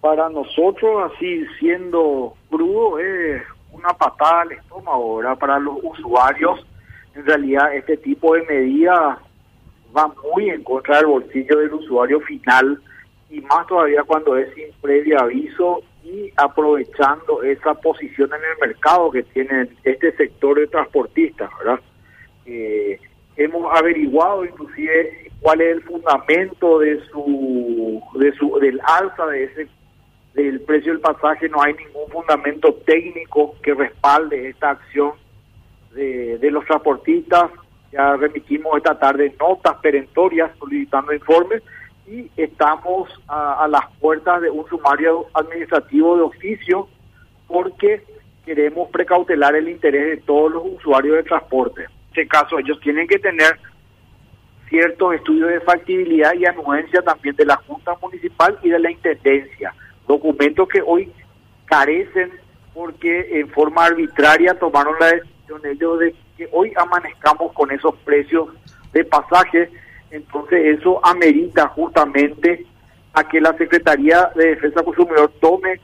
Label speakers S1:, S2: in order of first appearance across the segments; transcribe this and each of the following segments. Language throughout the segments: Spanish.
S1: para nosotros, así siendo crudo, es una patada al estómago, ahora Para los usuarios, en realidad este tipo de medidas va muy en contra del bolsillo del usuario final y más todavía cuando es sin previo aviso y aprovechando esa posición en el mercado que tiene este sector de transportistas, ¿verdad? Eh, hemos averiguado inclusive cuál es el fundamento de su, de su del alza de ese del precio del pasaje no hay ningún fundamento técnico que respalde esta acción de, los transportistas ya remitimos esta tarde notas perentorias solicitando informes y estamos a, a, las puertas de un sumario administrativo de oficio porque queremos precautelar el interés de todos los usuarios de transporte. En este caso, ellos tienen que tener ciertos estudios de factibilidad y anuencia también de la Junta Municipal y de la Intendencia, documentos que hoy carecen porque en forma arbitraria tomaron la decisión ellos de que hoy amanezcamos con esos precios de pasaje, entonces eso amerita justamente a que la Secretaría de Defensa Consumidor tome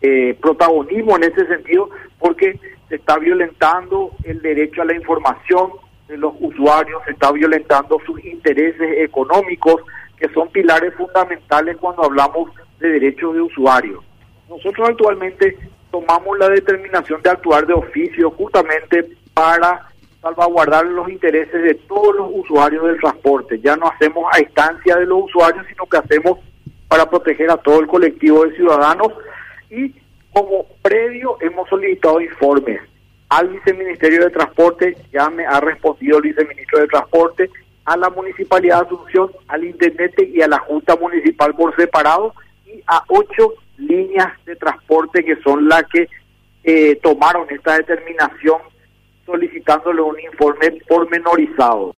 S1: eh, protagonismo en ese sentido, porque se está violentando el derecho a la información de los usuarios, se está violentando sus intereses económicos, que son pilares fundamentales cuando hablamos de derechos de usuario. Nosotros actualmente tomamos la determinación de actuar de oficio justamente para salvaguardar los intereses de todos los usuarios del transporte. Ya no hacemos a instancia de los usuarios, sino que hacemos para proteger a todo el colectivo de ciudadanos y como previo hemos solicitado informes al viceministerio de Transporte, ya me ha respondido el viceministro de Transporte, a la Municipalidad de Asunción, al Intendente y a la Junta Municipal por separado a ocho líneas de transporte que son las que eh, tomaron esta determinación solicitándole un informe pormenorizado.